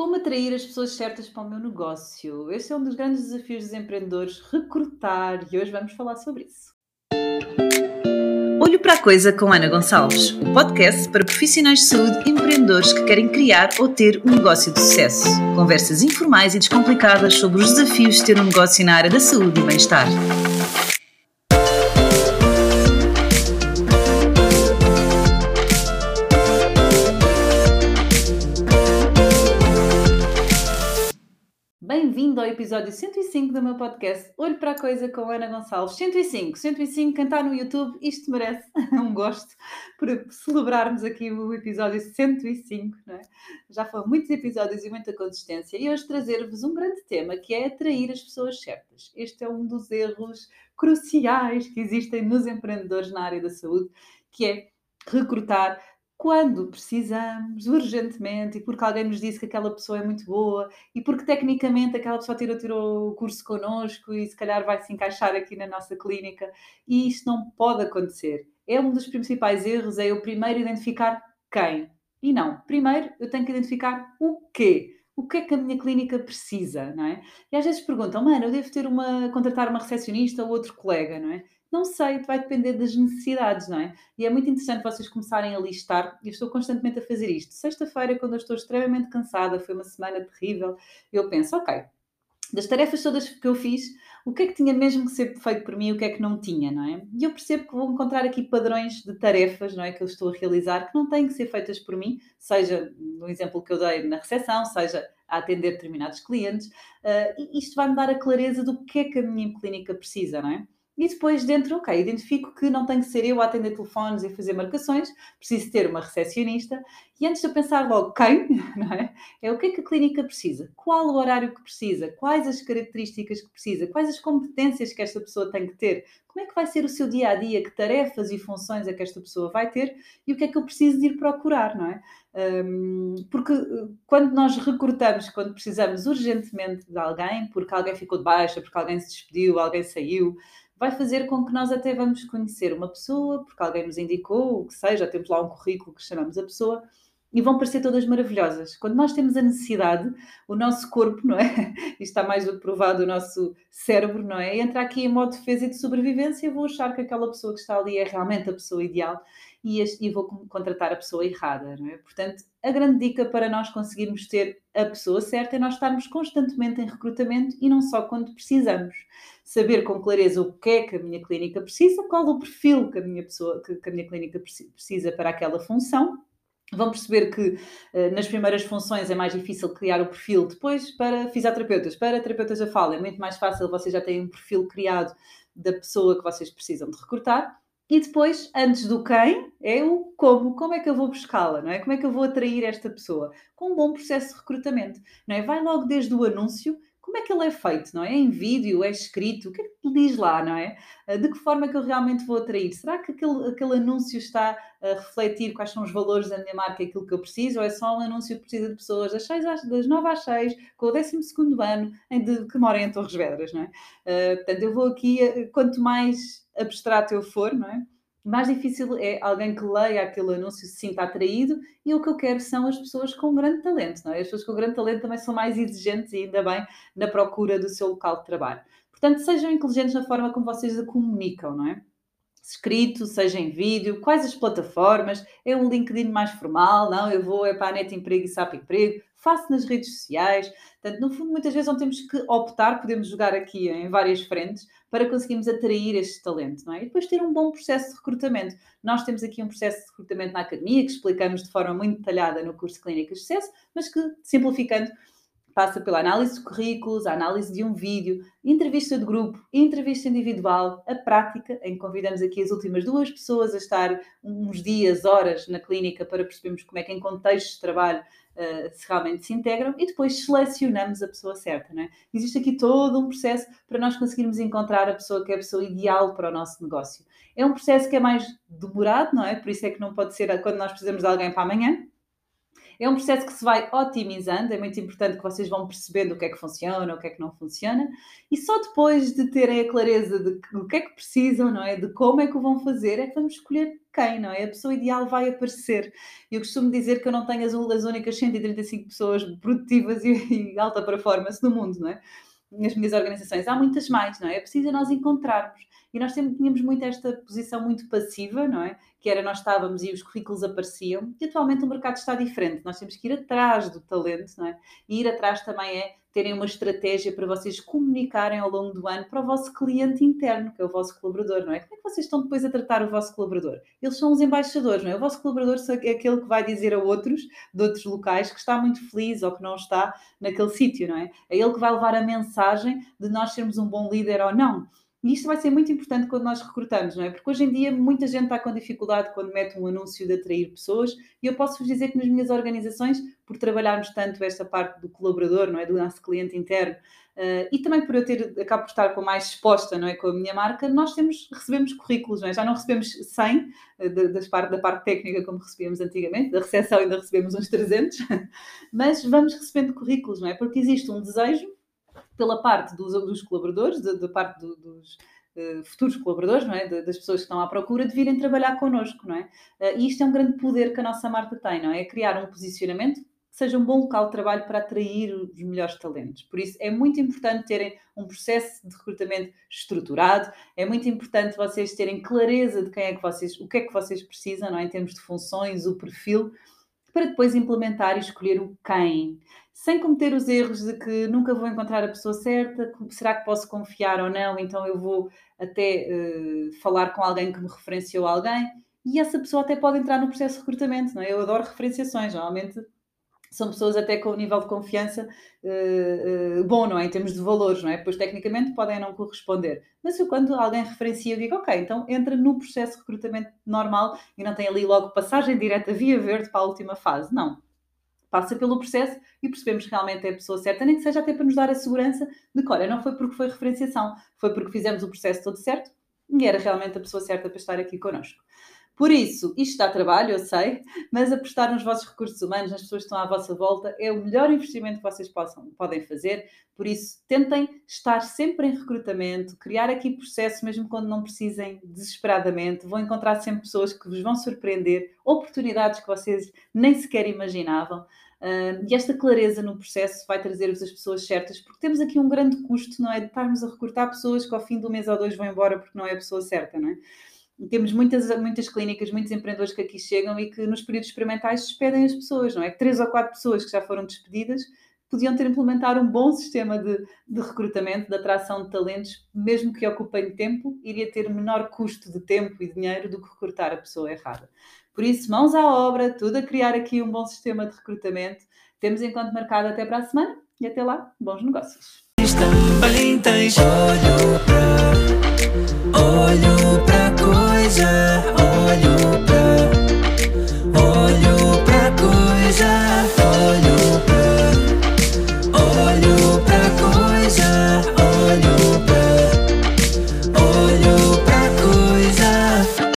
Como atrair as pessoas certas para o meu negócio? Esse é um dos grandes desafios dos empreendedores, recrutar, e hoje vamos falar sobre isso. Olho para a Coisa com Ana Gonçalves, um podcast para profissionais de saúde e empreendedores que querem criar ou ter um negócio de sucesso. Conversas informais e descomplicadas sobre os desafios de ter um negócio na área da saúde e bem-estar. Bem-vindo ao episódio 105 do meu podcast Olho para a Coisa com Ana Gonçalves. 105, 105, quem está no YouTube, isto merece um gosto por celebrarmos aqui o episódio 105, não é? Já foram muitos episódios e muita consistência e hoje trazer-vos um grande tema que é atrair as pessoas certas. Este é um dos erros cruciais que existem nos empreendedores na área da saúde, que é recrutar quando precisamos, urgentemente, e porque alguém nos disse que aquela pessoa é muito boa, e porque tecnicamente aquela pessoa tirou, tirou o curso connosco e se calhar vai se encaixar aqui na nossa clínica, e isto não pode acontecer. É um dos principais erros, é eu primeiro identificar quem. E não, primeiro eu tenho que identificar o quê. O que é que a minha clínica precisa, não é? E às vezes perguntam, mano, eu devo ter uma, contratar uma recepcionista ou outro colega, não é? Não sei, vai depender das necessidades, não é? E é muito interessante vocês começarem a listar, eu estou constantemente a fazer isto. Sexta-feira, quando eu estou extremamente cansada, foi uma semana terrível, eu penso, ok, das tarefas todas que eu fiz, o que é que tinha mesmo que ser feito por mim o que é que não tinha, não é? E eu percebo que vou encontrar aqui padrões de tarefas, não é, que eu estou a realizar, que não têm que ser feitas por mim, seja no exemplo que eu dei na recepção, seja a atender determinados clientes, uh, e isto vai-me dar a clareza do que é que a minha clínica precisa, não é? E depois dentro, ok, identifico que não tem que ser eu a atender telefones e fazer marcações, preciso ter uma recepcionista. E antes de eu pensar logo quem, é? É o que é que a clínica precisa, qual o horário que precisa, quais as características que precisa, quais as competências que esta pessoa tem que ter, como é que vai ser o seu dia a dia, que tarefas e funções é que esta pessoa vai ter e o que é que eu preciso de ir procurar, não é? Um, porque eh, quando nós recrutamos, quando precisamos urgentemente de alguém, porque alguém ficou de baixa, porque alguém se despediu, alguém saiu, vai fazer com que nós até vamos conhecer uma pessoa, porque alguém nos indicou, o que seja, temos lá um currículo que chamamos a pessoa, e vão parecer todas maravilhosas. Quando nós temos a necessidade, o nosso corpo, não é? Isto está mais do que provado, o nosso cérebro, não é? Entra aqui em modo de defesa e de sobrevivência, eu vou achar que aquela pessoa que está ali é realmente a pessoa ideal e, e vou contratar a pessoa errada, não é? Portanto, a grande dica para nós conseguirmos ter a pessoa certa é nós estarmos constantemente em recrutamento e não só quando precisamos. Saber com clareza o que é que a minha clínica precisa, qual o perfil que a minha, pessoa, que a minha clínica precisa para aquela função vão perceber que uh, nas primeiras funções é mais difícil criar o perfil, depois para fisioterapeutas, para terapeutas da fala é muito mais fácil, vocês já têm um perfil criado da pessoa que vocês precisam de recrutar. E depois, antes do quem, é o como. Como é que eu vou buscá-la, não é? Como é que eu vou atrair esta pessoa? Com um bom processo de recrutamento, não é? Vai logo desde o anúncio como é que ele é feito, não é? Em vídeo, é escrito, o que é que diz lá, não é? Ah, de que forma é que eu realmente vou atrair? Será que aquele, aquele anúncio está a refletir quais são os valores da minha marca, aquilo que eu preciso, ou é só um anúncio que precisa de pessoas das, 6 às, das 9 às 6, com o 12 ano, em de, que moram em Torres Vedras, não é? Uh, portanto, eu vou aqui, ah, quanto mais abstrato eu for, não é? Mais difícil é alguém que leia aquele anúncio se sinta atraído e o que eu quero são as pessoas com grande talento, não é? As pessoas com grande talento também são mais exigentes e ainda bem na procura do seu local de trabalho. Portanto, sejam inteligentes na forma como vocês a comunicam, não é? Escrito, seja em vídeo, quais as plataformas, é um LinkedIn mais formal, não, eu vou é para a Net Emprego e SAP Emprego, faço nas redes sociais. Portanto, no fundo, muitas vezes não temos que optar, podemos jogar aqui em várias frentes para conseguirmos atrair este talento, não é? E depois ter um bom processo de recrutamento. Nós temos aqui um processo de recrutamento na academia que explicamos de forma muito detalhada no curso de Clínicas de Sucesso, mas que, simplificando, passa pela análise de currículos, a análise de um vídeo, entrevista de grupo, entrevista individual, a prática, em que convidamos aqui as últimas duas pessoas a estar uns dias, horas na clínica para percebermos como é que em contextos de trabalho uh, se realmente se integram e depois selecionamos a pessoa certa. Não é? Existe aqui todo um processo para nós conseguirmos encontrar a pessoa que é a pessoa ideal para o nosso negócio. É um processo que é mais demorado, não é? Por isso é que não pode ser quando nós precisamos de alguém para amanhã, É um processo que se vai otimizando, é muito importante que vocês vão percebendo o que é que funciona, o que é que não funciona, e só depois de terem a clareza de o que é que precisam, não é? De como é que o vão fazer, é que vamos escolher quem, não é? A pessoa ideal vai aparecer. Eu costumo dizer que eu não tenho as, as únicas 135 pessoas produtivas e, e alta performance no mundo, não é? Nas minhas organizações. Há muitas mais, não é? É preciso nós encontrarmos. E nós sempre tínhamos muito esta posição muito passiva, não é? Que era nós estávamos e os currículos apareciam, e atualmente o mercado está diferente. Nós temos que ir atrás do talento, não é? E ir atrás também é terem uma estratégia para vocês comunicarem ao longo do ano para o vosso cliente interno, que é o vosso colaborador, não é? Como é que vocês estão depois a tratar o vosso colaborador? Eles são os embaixadores, não é? O vosso colaborador é aquele que vai dizer a outros, de outros locais, que está muito feliz ou que não está naquele sítio, não é? É ele que vai levar a mensagem de nós sermos um bom líder ou não. E isto vai ser muito importante quando nós recrutamos, não é? Porque hoje em dia muita gente está com dificuldade quando mete um anúncio de atrair pessoas, e eu posso vos dizer que nas minhas organizações, por trabalharmos tanto esta parte do colaborador, não é? Do nosso cliente interno, uh, e também por eu ter, acabo por estar com mais exposta, não é? Com a minha marca, nós temos, recebemos currículos, não é? Já não recebemos 100 uh, eh, das parte, da parte técnica como recebíamos antigamente, da recepção ainda recebemos uns 300, mas vamos recebendo currículos, não é? Porque existe um desejo pela parte dos, dos colaboradores, da parte do, dos uh, futuros colaboradores, não é? De, das pessoas que estão à procura de virem trabalhar connosco, não é? Uh, e isto é um grande poder que a nossa marca tem, não é? É criar um posicionamento que seja um bom local de trabalho para atrair os melhores talentos. Por isso, é muito importante terem um processo de recrutamento estruturado, é muito importante vocês terem clareza de quem é que vocês, o que é que vocês precisam, não é? Em termos de funções, o perfil, para depois implementar e escolher o quem sem cometer os erros de que nunca vou encontrar a pessoa certa, será que posso confiar ou não, então eu vou até uh, falar com alguém que me referenciou a alguém, e essa pessoa até pode entrar no processo de recrutamento, não é? Eu adoro referenciações, normalmente são pessoas até com um nível de confiança uh, uh, bom, não é? Em termos de valores, não é? Pois tecnicamente podem não corresponder. Mas eu, quando alguém referencia, eu digo, ok, então entra no processo de recrutamento normal e não tem ali logo passagem direta via verde para a última fase. Não passa pelo processo e percebemos que realmente é a pessoa certa, nem que seja até para nos dar a segurança de que, olha, não foi porque foi referenciação, foi porque fizemos o processo todo certo e era realmente a pessoa certa para estar aqui connosco. Por isso, isto dá trabalho, eu sei, mas apostar nos vossos recursos humanos, nas pessoas que estão à vossa volta, é o melhor investimento que vocês possam, podem fazer. Por isso, tentem estar sempre em recrutamento, criar aqui processo, mesmo quando não precisem desesperadamente. Vão encontrar sempre pessoas que vos vão surpreender, oportunidades que vocês nem sequer imaginavam. Uh, e esta clareza no processo vai trazer-vos as pessoas certas, porque temos aqui um grande custo, não é? De estarmos a recrutar pessoas que ao fim do mês ou dois vão embora porque não é a pessoa certa, não é? Temos muitas, muitas clínicas, muitos empreendedores que aqui chegam e que nos períodos experimentais despedem as pessoas, não é? Três ou quatro pessoas que já foram despedidas podiam ter implementado um bom sistema de, de recrutamento, de atração de talentos, mesmo que ocupem tempo, iria ter menor custo de tempo e dinheiro do que recrutar a pessoa errada. Por isso, mãos à obra, tudo a criar aqui um bom sistema de recrutamento. Temos enquanto marcado até para a semana e até lá, bons negócios. Tens olho para oh